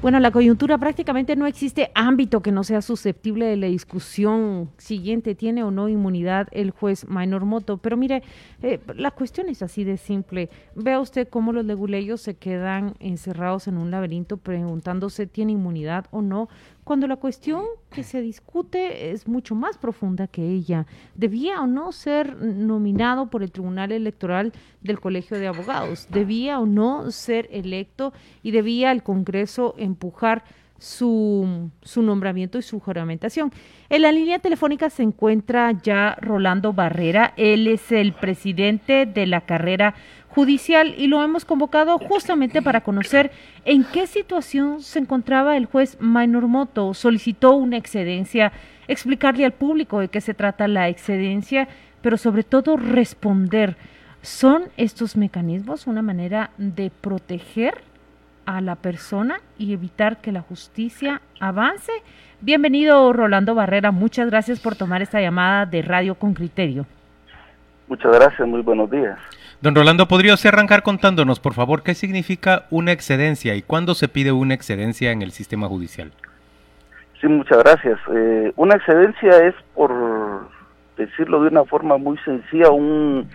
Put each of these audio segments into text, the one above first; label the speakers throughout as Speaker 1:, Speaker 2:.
Speaker 1: Bueno, la coyuntura prácticamente no existe ámbito que no sea susceptible de la discusión siguiente, tiene o no inmunidad el juez Minor Moto. Pero mire, eh, la cuestión es así de simple. Vea usted cómo los leguleyos se quedan encerrados en un laberinto preguntándose tiene inmunidad o no, cuando la cuestión que se discute es mucho más profunda que ella. ¿Debía o no ser nominado por el Tribunal Electoral del Colegio de Abogados? ¿Debía o no ser electo y debía el Congreso empujar su, su, nombramiento y su juramentación. En la línea telefónica se encuentra ya Rolando Barrera, él es el presidente de la carrera judicial y lo hemos convocado justamente para conocer en qué situación se encontraba el juez Minor Moto. Solicitó una excedencia, explicarle al público de qué se trata la excedencia, pero sobre todo responder. ¿Son estos mecanismos una manera de proteger a la persona y evitar que la justicia avance? Bienvenido Rolando Barrera, muchas gracias por tomar esta llamada de Radio con Criterio.
Speaker 2: Muchas gracias, muy buenos días.
Speaker 3: Don Rolando, ¿podría usted arrancar contándonos, por favor, qué significa una excedencia y cuándo se pide una excedencia en el sistema judicial?
Speaker 2: Sí, muchas gracias. Eh, una excedencia es, por decirlo de una forma muy sencilla, un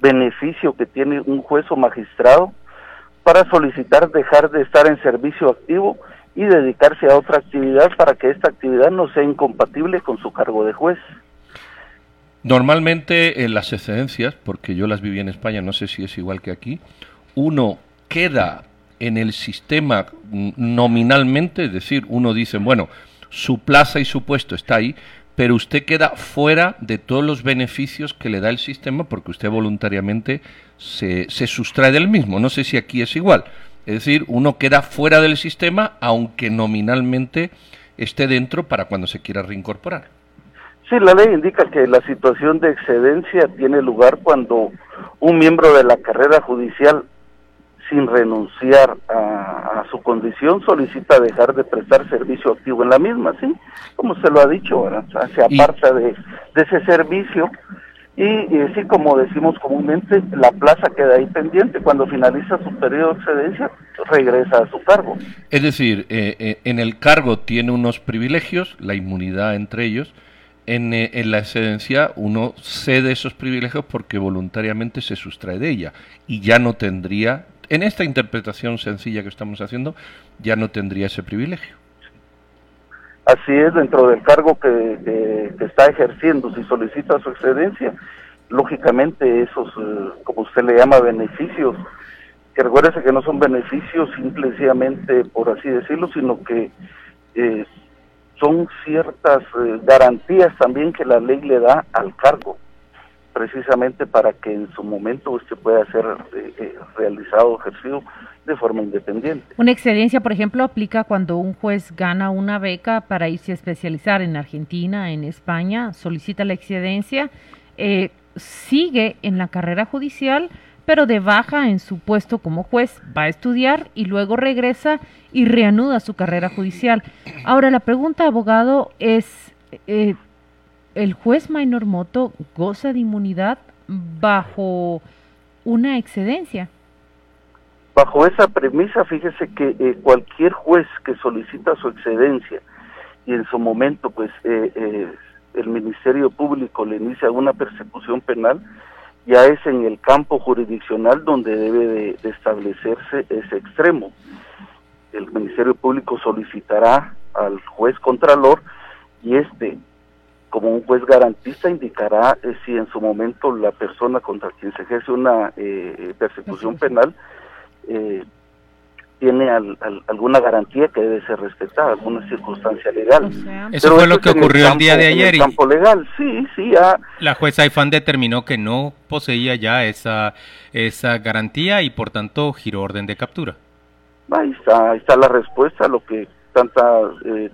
Speaker 2: beneficio que tiene un juez o magistrado para solicitar dejar de estar en servicio activo y dedicarse a otra actividad para que esta actividad no sea incompatible con su cargo de juez.
Speaker 4: Normalmente en las excedencias, porque yo las viví en España, no sé si es igual que aquí, uno queda en el sistema nominalmente, es decir, uno dice, bueno, su plaza y su puesto está ahí, pero usted queda fuera de todos los beneficios que le da el sistema porque usted voluntariamente se, se sustrae del mismo. No sé si aquí es igual. Es decir, uno queda fuera del sistema aunque nominalmente esté dentro para cuando se quiera reincorporar.
Speaker 2: Sí, la ley indica que la situación de excedencia tiene lugar cuando un miembro de la carrera judicial, sin renunciar a, su condición, solicita dejar de prestar servicio activo en la misma, ¿sí? Como se lo ha dicho, se aparta de, ese servicio y, así como decimos comúnmente, la plaza queda ahí pendiente. Cuando finaliza su periodo de excedencia, regresa a su cargo.
Speaker 4: Es decir, eh, eh, en el cargo tiene unos privilegios, la inmunidad entre ellos, eh, en, la excedencia uno cede esos privilegios porque voluntariamente se sustrae de ella y ya no tendría, en esta interpretación sencilla que estamos haciendo, ya no tendría ese privilegio.
Speaker 2: Así es, dentro del cargo que, está ejerciendo, si solicita su excedencia, lógicamente esos, eh, como usted le llama, beneficios, que recuérdese que no son beneficios simplemente por así decirlo, sino que eh, son ciertas eh, garantías también que la ley le da al cargo, precisamente para que en su momento usted pueda ser eh, eh, realizado, ejercido de forma independiente.
Speaker 1: Una excedencia, por ejemplo, aplica cuando un juez gana una beca para irse a especializar en Argentina, en España, solicita la excedencia, sigue en la carrera judicial, pero de baja en su puesto como juez, va a estudiar y luego regresa y reanuda su carrera judicial. Ahora, la pregunta, abogado, es, eh, ¿el juez Minor Moto goza de inmunidad bajo una excedencia?
Speaker 2: Bajo esa premisa, fíjese que eh, cualquier juez que solicita su excedencia y en su momento, pues, eh, el Ministerio Público le inicia una persecución penal, ya es en el campo jurisdiccional donde debe de, establecerse ese extremo. El Ministerio Público solicitará al juez contralor y este, como un juez garantista, indicará eh, si en su momento la persona contra quien se ejerce una eh, persecución penal eh, tiene alguna garantía que debe ser respetada, alguna circunstancia legal.
Speaker 3: eso fue lo que ocurrió el, día de ayer.
Speaker 2: En el campo legal, sí, sí.
Speaker 3: La jueza Ifan determinó que no poseía ya esa, esa garantía y por tanto giró orden de captura.
Speaker 2: Ahí está, ahí está la respuesta a lo que tanta eh,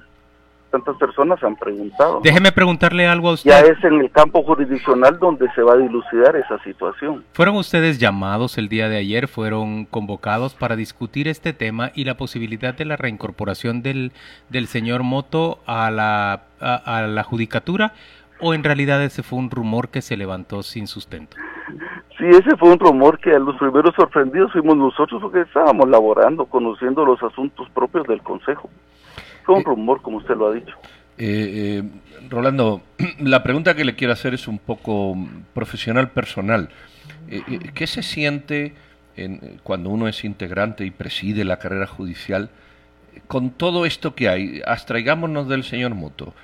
Speaker 2: tantas personas han preguntado.
Speaker 3: Déjeme preguntarle algo a usted.
Speaker 2: Ya es en el campo jurisdiccional donde se va a dilucidar esa situación.
Speaker 3: ¿Fueron ustedes llamados el día de ayer? ¿Fueron convocados para discutir este tema y la posibilidad de la reincorporación del, del señor Moto a la, a la judicatura? ¿O en realidad ese fue un rumor que se levantó sin sustento?
Speaker 2: Sí, ese fue un rumor que a los primeros sorprendidos fuimos nosotros porque estábamos laborando, conociendo los asuntos propios del Consejo. Fue un eh, rumor, como usted lo ha dicho.
Speaker 4: Eh, eh, Rolando, la pregunta que le quiero hacer es un poco profesional, personal. ¿Qué se siente cuando uno es integrante y preside la carrera judicial con todo esto que hay? Abstraigámonos del señor Moto.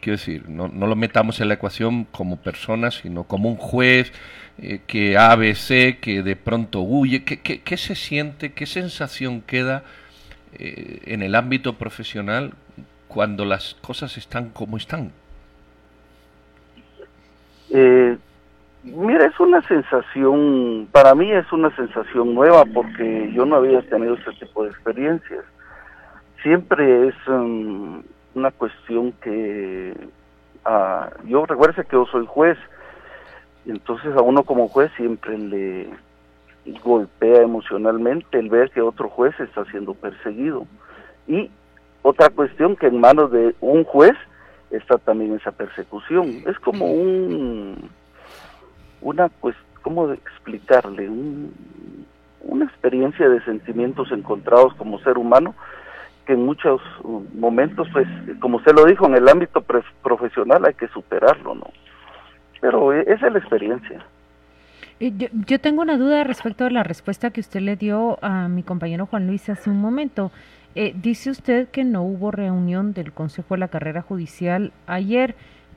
Speaker 4: Quiero decir, no, no, lo metamos en la ecuación como persona, sino como un juez que ABC, que de pronto huye. ¿Qué, qué, se siente, qué sensación queda eh, en el ámbito profesional cuando las cosas están como están?
Speaker 2: Eh, mira, es una sensación, para mí es una sensación nueva porque yo no había tenido este tipo de experiencias. Siempre es um, una cuestión que uh, yo recuerde que yo soy juez entonces a uno como juez siempre le golpea emocionalmente el ver que otro juez está siendo perseguido. Y otra cuestión que en manos de un juez está también esa persecución. Es como un, una, pues, ¿cómo explicarle? una experiencia de sentimientos encontrados como ser humano que en muchos momentos, pues, como usted lo dijo, en el ámbito profesional hay que superarlo, ¿no? pero e, esa es la experiencia.
Speaker 1: Yo, yo, tengo una duda respecto a la respuesta que usted le dio a mi compañero Juan Luis hace un momento. Eh, dice usted que no hubo reunión del Consejo de la Carrera Judicial ayer,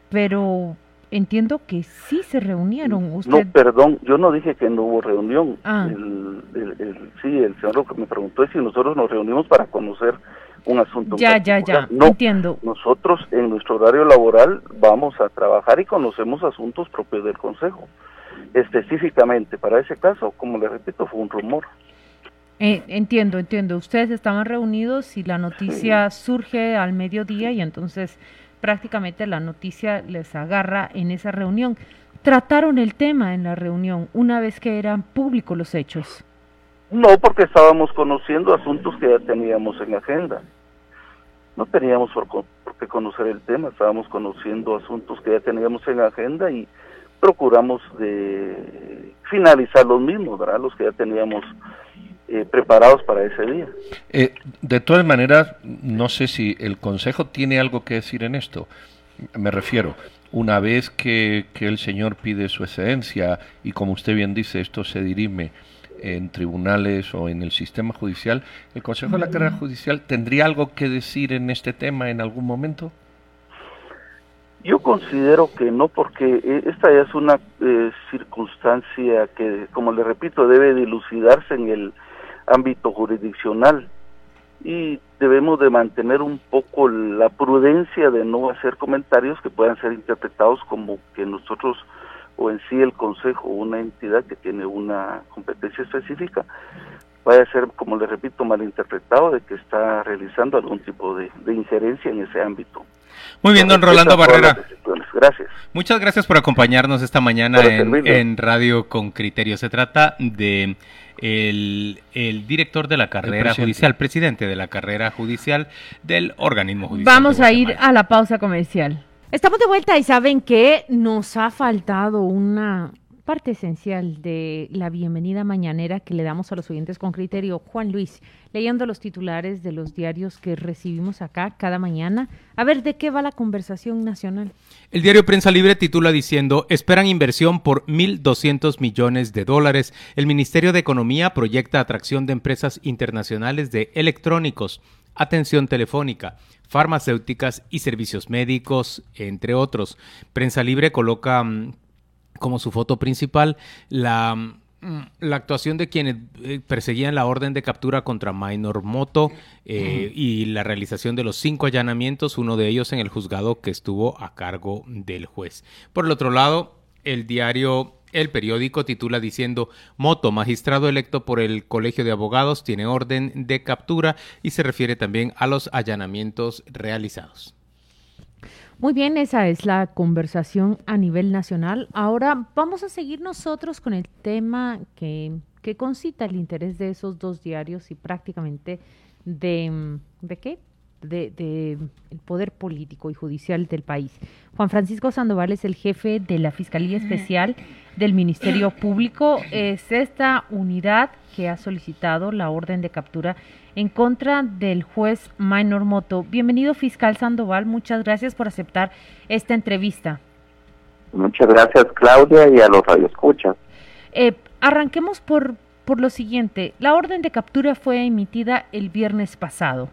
Speaker 1: pero entiendo que sí se reunieron.
Speaker 2: No, perdón, yo no dije que no hubo reunión. Ah. El, sí, el señor que me preguntó es si nosotros nos reunimos para conocer un asunto.
Speaker 1: Ya, ya, ya, no, entiendo.
Speaker 2: Nosotros en nuestro horario laboral vamos a trabajar y conocemos asuntos propios del Consejo. Específicamente para ese caso, como le repito, fue un rumor.
Speaker 1: Eh, entiendo, entiendo. Ustedes estaban reunidos y la noticia surge al mediodía y entonces prácticamente la noticia les agarra en esa reunión. ¿Trataron el tema en la reunión una vez que eran públicos los hechos?
Speaker 2: No, porque estábamos conociendo asuntos que ya teníamos en agenda. No teníamos por, qué conocer el tema, estábamos conociendo asuntos que ya teníamos en agenda y procuramos de finalizar los mismos. Los que ya teníamos eh, preparados para ese día.
Speaker 4: Eh, de todas maneras, no sé si el Consejo tiene algo que decir en esto. Me refiero, una vez que, que el señor pide su excedencia y como usted bien dice, esto se dirime en tribunales o en el sistema judicial, ¿el Consejo de la Carrera Judicial tendría algo que decir en este tema en algún momento?
Speaker 2: Yo considero que no, porque eh, esta es una eh, circunstancia que, como le repito, debe dilucidarse en el ámbito jurisdiccional y debemos de mantener un poco la prudencia de no hacer comentarios que puedan ser interpretados como que nosotros o en sí el consejo, una entidad que tiene una competencia específica, vaya a ser, como le repito, malinterpretado de que está realizando algún tipo de, injerencia en ese ámbito.
Speaker 3: Muy bien, don Rolando Barrera.
Speaker 2: Gracias.
Speaker 3: Muchas gracias por acompañarnos esta mañana en, Radio con Criterio. Se trata de el, director de la carrera judicial, presidente de la carrera judicial del organismo judicial.
Speaker 1: Vamos a ir a la pausa comercial. Estamos de vuelta y saben que nos ha faltado una parte esencial de la bienvenida mañanera que le damos a los oyentes con criterio. Juan Luis, leyendo los titulares de los diarios que recibimos acá cada mañana. A ver, ¿de qué va la conversación nacional?
Speaker 3: El diario Prensa Libre titula diciendo, esperan inversión por 1.200 millones de dólares. El Ministerio de Economía proyecta atracción de empresas internacionales de electrónicos atención telefónica, farmacéuticas y servicios médicos, entre otros. Prensa Libre coloca mm, como su foto principal la, la actuación de quienes eh, perseguían la orden de captura contra Minor Moto eh, y la realización de los cinco allanamientos, uno de ellos en el juzgado que estuvo a cargo del juez. Por el otro lado, el diario el periódico titula diciendo Moto, magistrado electo por el Colegio de Abogados, tiene orden de captura y se refiere también a los allanamientos realizados.
Speaker 1: Muy bien, esa es la conversación a nivel nacional. Ahora vamos a seguir nosotros con el tema que, que concita el interés de esos dos diarios y prácticamente de, ¿de qué? de, de, el poder político y judicial del país. Juan Francisco Sandoval es el jefe de la Fiscalía Especial del Ministerio Público. Es esta unidad que ha solicitado la orden de captura en contra del juez Minor Moto. Bienvenido, fiscal Sandoval. Muchas gracias por aceptar esta entrevista.
Speaker 5: Muchas gracias, Claudia, y a los radioescuchas.
Speaker 1: Eh, arranquemos por, por lo siguiente. La orden de captura fue emitida el viernes pasado.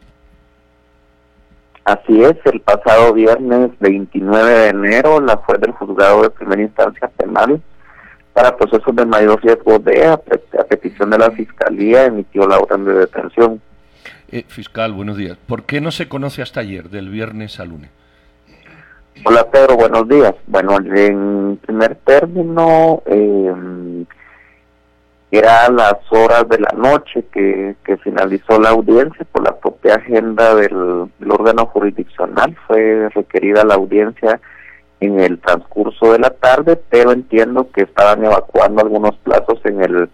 Speaker 5: Así es, el pasado viernes 29 de enero, la juez del juzgado de primera instancia penal para procesos de mayor riesgo de, a, petición de la Fiscalía, emitió la orden de detención.
Speaker 4: Eh, fiscal, buenos días. ¿Por qué no se conoce hasta ayer, del viernes al lunes?
Speaker 5: Hola Pedro, buenos días. Bueno, en primer término, eh, era a las horas de la noche que, finalizó la audiencia por la propia agenda del, órgano jurisdiccional. Fue requerida la audiencia en el transcurso de la tarde, pero entiendo que estaban evacuando algunos plazos en el,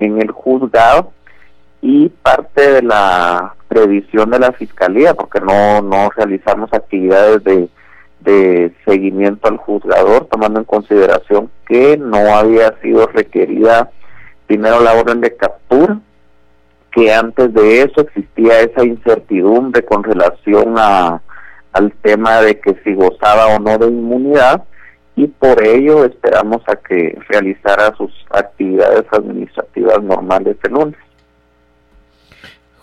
Speaker 5: en el juzgado y parte de la previsión de la fiscalía, porque no, no realizamos actividades de, de seguimiento al juzgador, tomando en consideración que no había sido requerida primero la orden de captura, que antes de eso existía esa incertidumbre con relación a, al tema de que si gozaba o no de inmunidad y por ello esperamos a que realizara sus actividades administrativas normales el lunes.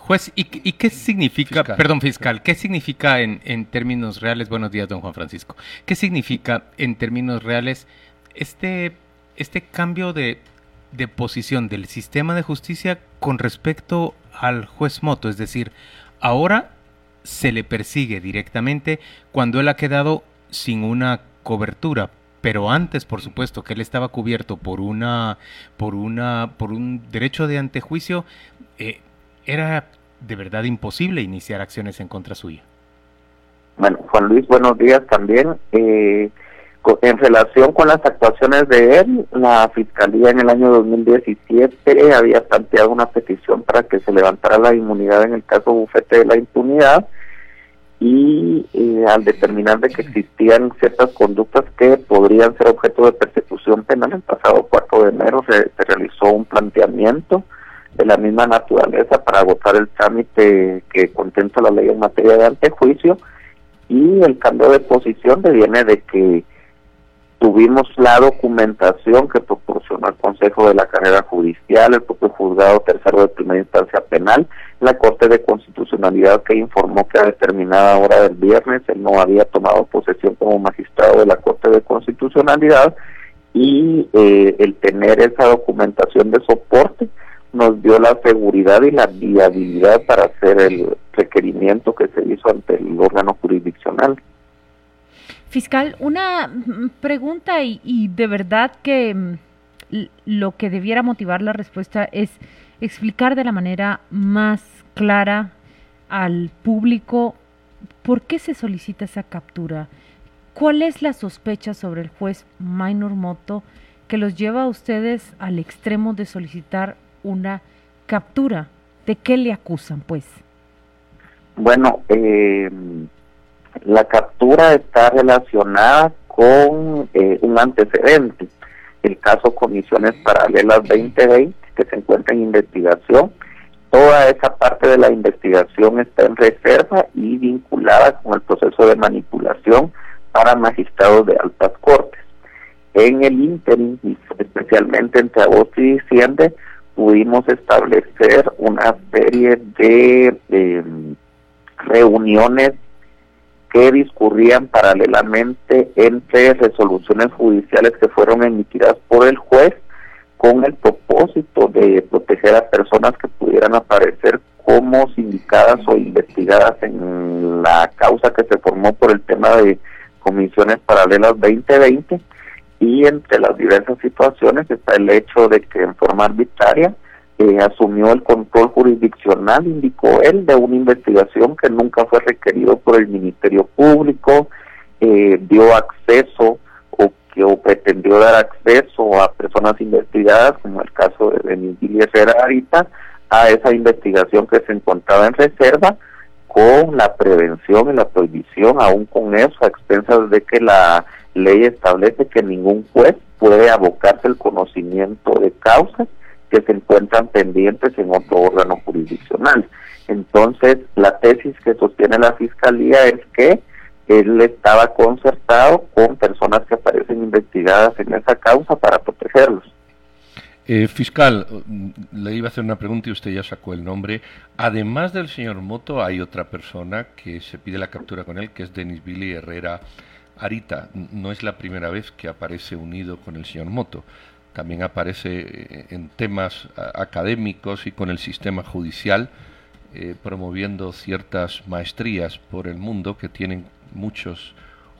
Speaker 3: Juez, ¿y, qué significa, perdón fiscal, qué significa en, en términos reales, buenos días don Juan Francisco, qué significa en términos reales este, este cambio de de posición del sistema de justicia con respecto al juez Moto, es decir, ahora se le persigue directamente cuando él ha quedado sin una cobertura, pero antes, por supuesto, que él estaba cubierto por una por una por un derecho de antejuicio, eh, era de verdad imposible iniciar acciones en contra suya.
Speaker 5: Bueno, Juan Luis, buenos días también. Eh, en relación con las actuaciones de él, la Fiscalía en el año 2017 había planteado una petición para que se levantara la inmunidad en el caso bufete de la impunidad y eh, al determinar de que existían ciertas conductas que podrían ser objeto de persecución penal, el pasado 4 de enero se, se realizó un planteamiento de la misma naturaleza para agotar el trámite que contempla la ley en materia de antejuicio y el cambio de posición deviene de que Tuvimos la documentación que proporcionó el Consejo de la Carrera Judicial, el propio Juzgado Tercero de Primera Instancia Penal, la Corte de Constitucionalidad que informó que a determinada hora del viernes él no había tomado posesión como magistrado de la Corte de Constitucionalidad y eh, el tener esa documentación de soporte nos dio la seguridad y la viabilidad para hacer el requerimiento que se hizo ante el órgano jurisdiccional.
Speaker 1: Fiscal, una pregunta y, de verdad que mm, lo que debiera motivar la respuesta es explicar de la manera más clara al público por qué se solicita esa captura. ¿Cuál es la sospecha sobre el juez Minor Moto que los lleva a ustedes al extremo de solicitar una captura? ¿De qué le acusan, pues?
Speaker 5: Bueno, eh, la captura está relacionada con eh, un antecedente, el caso Comisiones Paralelas 2020, que se encuentra en investigación. Toda esa parte de la investigación está en reserva y vinculada con el proceso de manipulación para magistrados de altas cortes. En el ínterin, especialmente entre agosto y diciembre, pudimos establecer una serie de em, reuniones que discurrían paralelamente entre resoluciones judiciales que fueron emitidas por el juez con el propósito de proteger a personas que pudieran aparecer como sindicadas o investigadas en la causa que se formó por el tema de comisiones paralelas 2020 y entre las diversas situaciones está el hecho de que en forma arbitraria asumió el control jurisdiccional, indicó él, de una investigación que nunca fue requerido por el Ministerio Público, eh, dio acceso o que pretendió dar acceso a personas investigadas, como el caso de Denis Herrera a esa investigación que se encontraba en reserva, con la prevención y la prohibición, aún con eso, a expensas de que la ley establece que ningún juez puede abocarse el conocimiento de causas que se encuentran pendientes en otro órgano jurisdiccional. Entonces, la tesis que sostiene la Fiscalía es que él estaba concertado con personas que aparecen investigadas en esa causa para protegerlos.
Speaker 4: Eh, fiscal, le iba a hacer una pregunta y usted ya sacó el nombre. Además del señor Moto, hay otra persona que se pide la captura con él, que es Denis Billy Herrera Arita. No es la primera vez que aparece unido con el señor Moto. También aparece eh, en temas académicos y con el sistema judicial, eh, promoviendo ciertas maestrías por el mundo que tienen muchos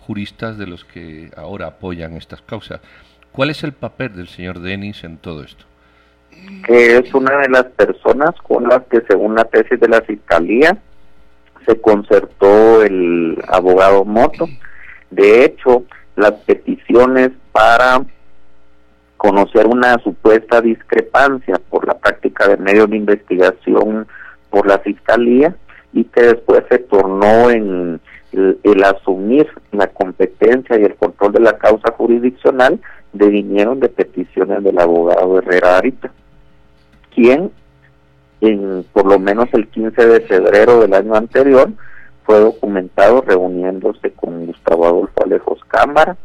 Speaker 4: juristas de los que ahora apoyan estas causas. ¿Cuál es el papel del señor Denis en todo esto?
Speaker 5: Que es una de las personas con las que, según la tesis de la Fiscalía, se concertó el abogado Moto. De hecho, las peticiones para conocer una supuesta discrepancia por la práctica de medios de investigación por la Fiscalía y que después se tornó en el, asumir la competencia y el control de la causa jurisdiccional devinieron de peticiones del abogado Herrera Arita, quien en por lo menos el 15 de febrero del año anterior fue documentado reuniéndose con Gustavo Adolfo Alejos Cámara,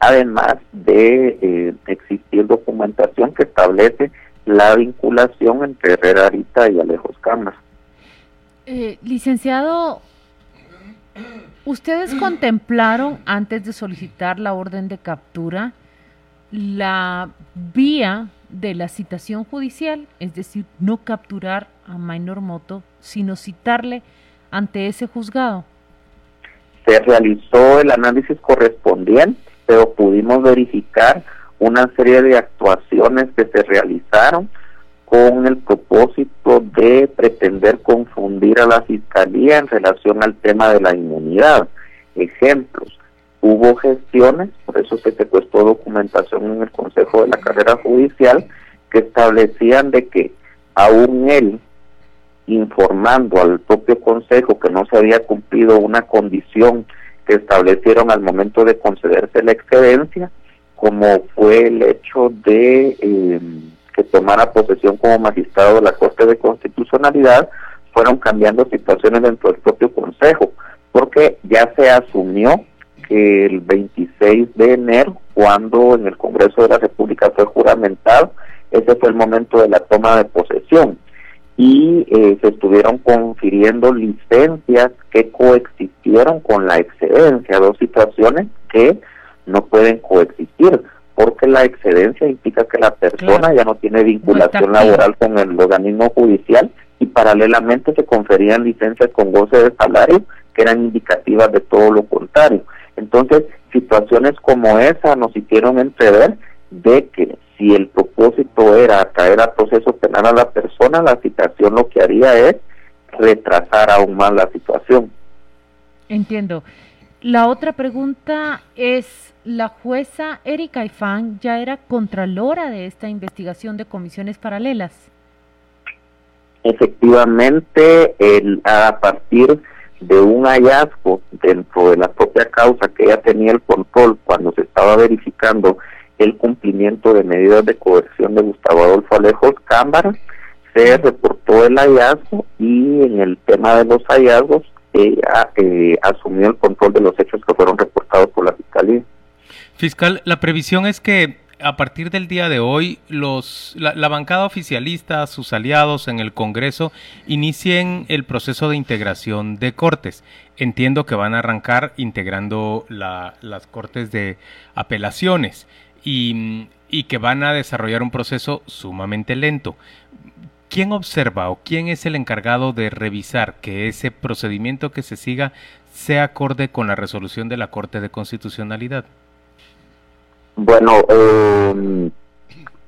Speaker 5: además de eh, existir documentación que establece la vinculación entre Herrera Arita y Alejos Cámara.
Speaker 1: Eh, licenciado, ¿ustedes contemplaron antes de solicitar la orden de captura la vía de la citación judicial, es decir, no capturar a Minor Moto, sino citarle ante ese juzgado.
Speaker 5: Se realizó el análisis correspondiente, pero pudimos verificar una serie de actuaciones que se realizaron con el propósito de pretender confundir a la Fiscalía en relación al tema de la inmunidad. Ejemplos, hubo gestiones, por eso se secuestró documentación en el Consejo de la Carrera Judicial, que establecían de que aún él, informando al propio Consejo que no se había cumplido una condición que establecieron al momento de concederse la excedencia, como fue el hecho de em, que tomara posesión como magistrado de la Corte de Constitucionalidad, fueron cambiando situaciones dentro del propio Consejo, porque ya se asumió el 26 de enero, cuando en el Congreso de la República fue juramentado, ese fue el momento de la toma de posesión y eh, se estuvieron confiriendo licencias que coexistieron con la excedencia, dos situaciones que no pueden coexistir, porque la excedencia implica que la persona ya no tiene vinculación laboral con el organismo judicial y paralelamente se conferían licencias con goce de salario que eran indicativas de todo lo contrario. Entonces, situaciones como esa nos hicieron entrever de que si el propósito era traer a proceso penal a la persona, la citación lo que haría es retrasar aún más la situación.
Speaker 1: Entiendo. La otra pregunta es, la jueza Erika Ifán ya era contralora de esta investigación de comisiones paralelas.
Speaker 5: Efectivamente, el, a partir de un hallazgo dentro de la propia causa que ella tenía el control cuando se estaba verificando el cumplimiento de medidas de coerción de Gustavo Adolfo Alejos Cámara, se reportó el hallazgo y en el tema de los hallazgos ella eh, asumió el control de los hechos que fueron reportados por la Fiscalía.
Speaker 3: Fiscal, la previsión es que a partir del día de hoy, los, la, bancada oficialista, sus aliados en el Congreso, inicien el proceso de integración de cortes. Entiendo que van a arrancar integrando las cortes de apelaciones y, y que van a desarrollar un proceso sumamente lento. ¿Quién observa o quién es el encargado de revisar que ese procedimiento que se siga sea acorde con la resolución de la Corte de Constitucionalidad?
Speaker 5: Bueno, eh,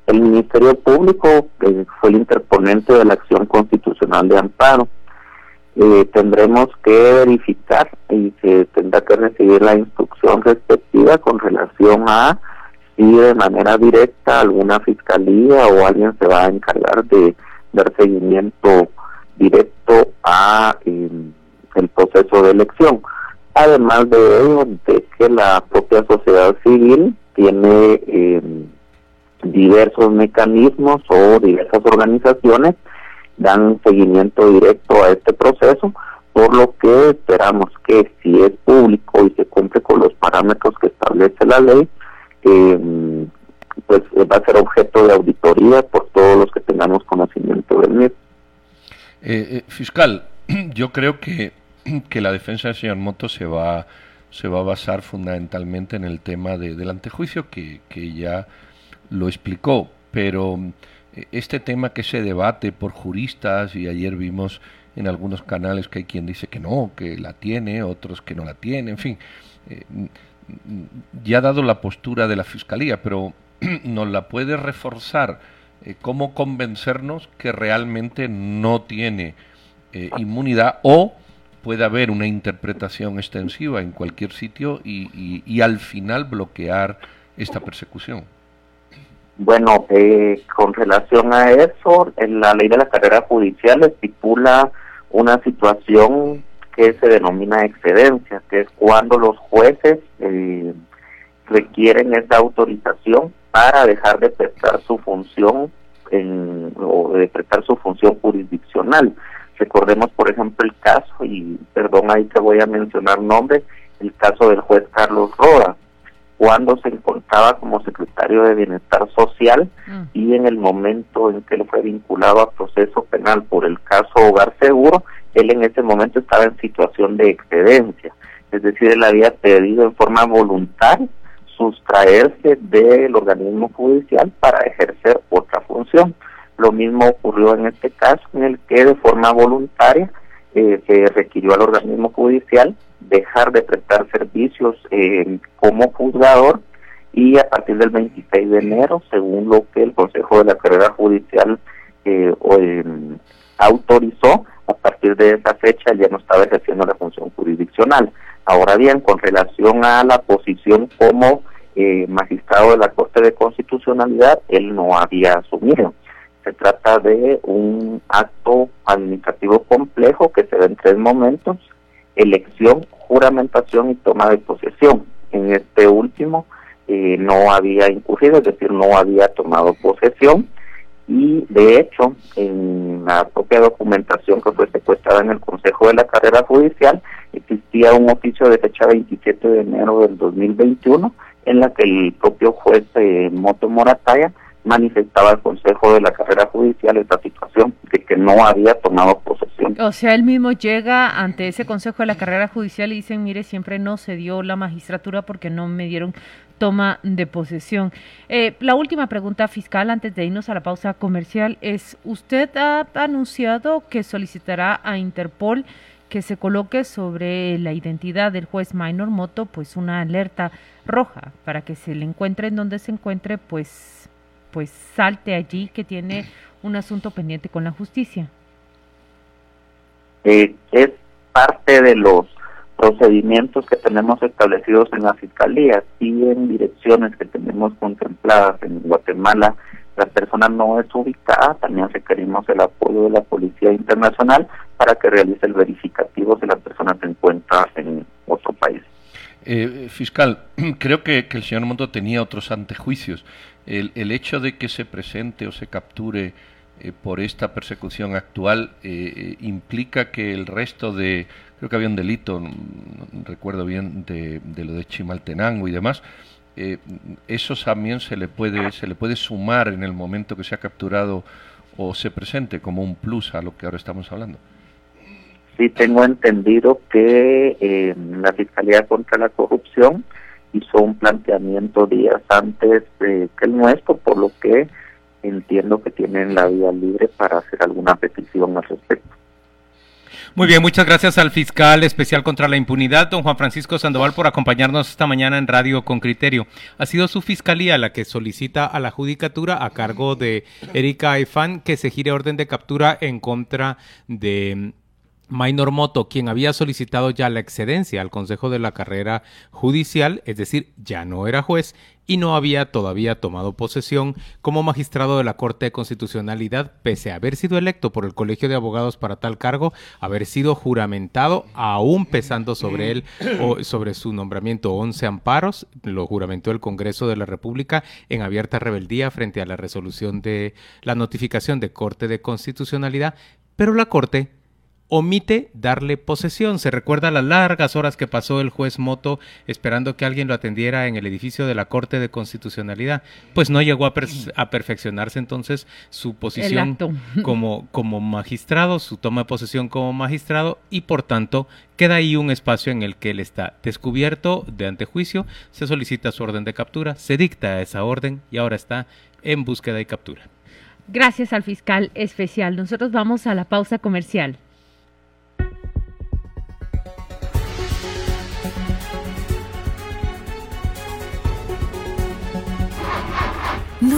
Speaker 5: el Ministerio Público fue el interponente de la acción constitucional de amparo. eh, tendremos que verificar y se tendrá que recibir la instrucción respectiva con relación a si de manera directa alguna fiscalía o alguien se va a encargar de dar seguimiento directo a em, el proceso de elección. Además de ello, de que la propia sociedad civil tiene em, diversos mecanismos o diversas organizaciones dan seguimiento directo a este proceso, por lo que esperamos que si es público y se cumple con los parámetros que establece la ley, eh, pues va a ser objeto de auditoría por todos los que tengamos conocimiento del.
Speaker 4: Eh, eh, fiscal, yo creo que, que la defensa del señor Moto se va se va a basar fundamentalmente en el tema de, del antejuicio que, que ya lo explicó, pero este tema que se debate por juristas y ayer vimos en algunos canales que hay quien dice que no, que la tiene, otros que no la tiene, en fin, eh, ya ha dado la postura de la Fiscalía, pero nos la puede reforzar, eh, cómo convencernos que realmente no tiene eh, inmunidad o puede haber una interpretación extensiva en cualquier sitio y al final bloquear esta persecución.
Speaker 5: Bueno, eh, con relación a eso, en la ley de la carrera judicial estipula una situación que se denomina excedencia, que es cuando los jueces eh, requieren esa autorización para dejar de prestar su función en, o de prestar su función jurisdiccional. Recordemos, por ejemplo, el caso, y perdón, ahí te voy a mencionar nombres, el caso del juez Carlos Roda, cuando se encontraba como secretario de Bienestar Social mm. y en el momento en que él fue vinculado a proceso penal por el caso Hogar Seguro, él en ese momento estaba en situación de excedencia, es decir, él había pedido en forma voluntaria sustraerse del organismo judicial para ejercer otra función. Lo mismo ocurrió en este caso, en el que de forma voluntaria eh, se requirió al organismo judicial dejar de prestar servicios eh, como juzgador y a partir del 26 de enero, según lo que el Consejo de la Carrera Judicial eh, em, autorizó, a partir de esa fecha ya no estaba ejerciendo la función jurisdiccional. Ahora bien, con relación a la posición como eh, magistrado de la Corte de Constitucionalidad, él no había asumido. Se trata de un acto administrativo complejo que se da en tres momentos, elección, juramentación y toma de posesión. En este último eh, no había incurrido, es decir, no había tomado posesión y de hecho en la propia documentación que fue secuestrada en el Consejo de la Carrera Judicial existía un oficio de fecha 27 de enero del 2021 en la que el propio juez eh, Moto Morataya manifestaba al Consejo de la Carrera Judicial esta situación de que no había tomado posesión.
Speaker 1: O sea, él mismo llega ante ese Consejo de la Carrera Judicial y dicen, mire, siempre no se dio la magistratura porque no me dieron toma de posesión. Eh, la última pregunta fiscal antes de irnos a la pausa comercial es, usted ha anunciado que solicitará a Interpol que se coloque sobre la identidad del juez Minor Moto pues una alerta roja para que se le encuentre en donde se encuentre pues pues salte allí que tiene un asunto pendiente con la justicia?
Speaker 5: Eh, es parte de los procedimientos que tenemos establecidos en la Fiscalía y en direcciones que tenemos contempladas en Guatemala. La persona no es ubicada, también requerimos el apoyo de la Policía Internacional para que realice el verificativo si la persona se encuentra en otro país.
Speaker 4: Eh, fiscal, creo que, el señor Monto tenía otros antejuicios el, el hecho de que se presente o se capture eh, por esta persecución actual eh, eh, implica que el resto de, creo que había un delito, recuerdo bien, de, de, lo de Chimaltenango y demás, eso también se le puede se le puede sumar en el momento que se ha capturado o se presente como un plus a lo que ahora estamos hablando.
Speaker 5: Sí, tengo entendido que la Fiscalía contra la Corrupción hizo un planteamiento días antes que el nuestro, por lo que entiendo que tienen la vía libre para hacer alguna petición al respecto.
Speaker 3: Muy bien, muchas gracias al fiscal especial contra la impunidad, don Juan Francisco Sandoval, por acompañarnos esta mañana en Radio con Criterio. Ha sido su fiscalía la que solicita a la judicatura a cargo de Erika Efan que se gire orden de captura en contra de Maynor Moto, quien había solicitado ya la excedencia al Consejo de la Carrera Judicial, es decir, ya no era juez y no había todavía tomado posesión como magistrado de la Corte de Constitucionalidad, pese a haber sido electo por el Colegio de Abogados para tal cargo, haber sido juramentado, aún pesando sobre él o sobre su nombramiento 11 amparos, lo juramentó el Congreso de la República en abierta rebeldía frente a la resolución de la notificación de Corte de Constitucionalidad, pero la Corte omite darle posesión. Se recuerda las largas horas que pasó el juez Moto esperando que alguien lo atendiera en el edificio de la Corte de Constitucionalidad. Pues no llegó a, perfeccionarse entonces su posición como, como magistrado, su toma de posesión como magistrado y por tanto queda ahí un espacio en el que él está descubierto de antejuicio, se solicita su orden de captura, se dicta esa orden y ahora está en búsqueda y captura.
Speaker 1: Gracias al fiscal especial. Nosotros vamos a la pausa comercial.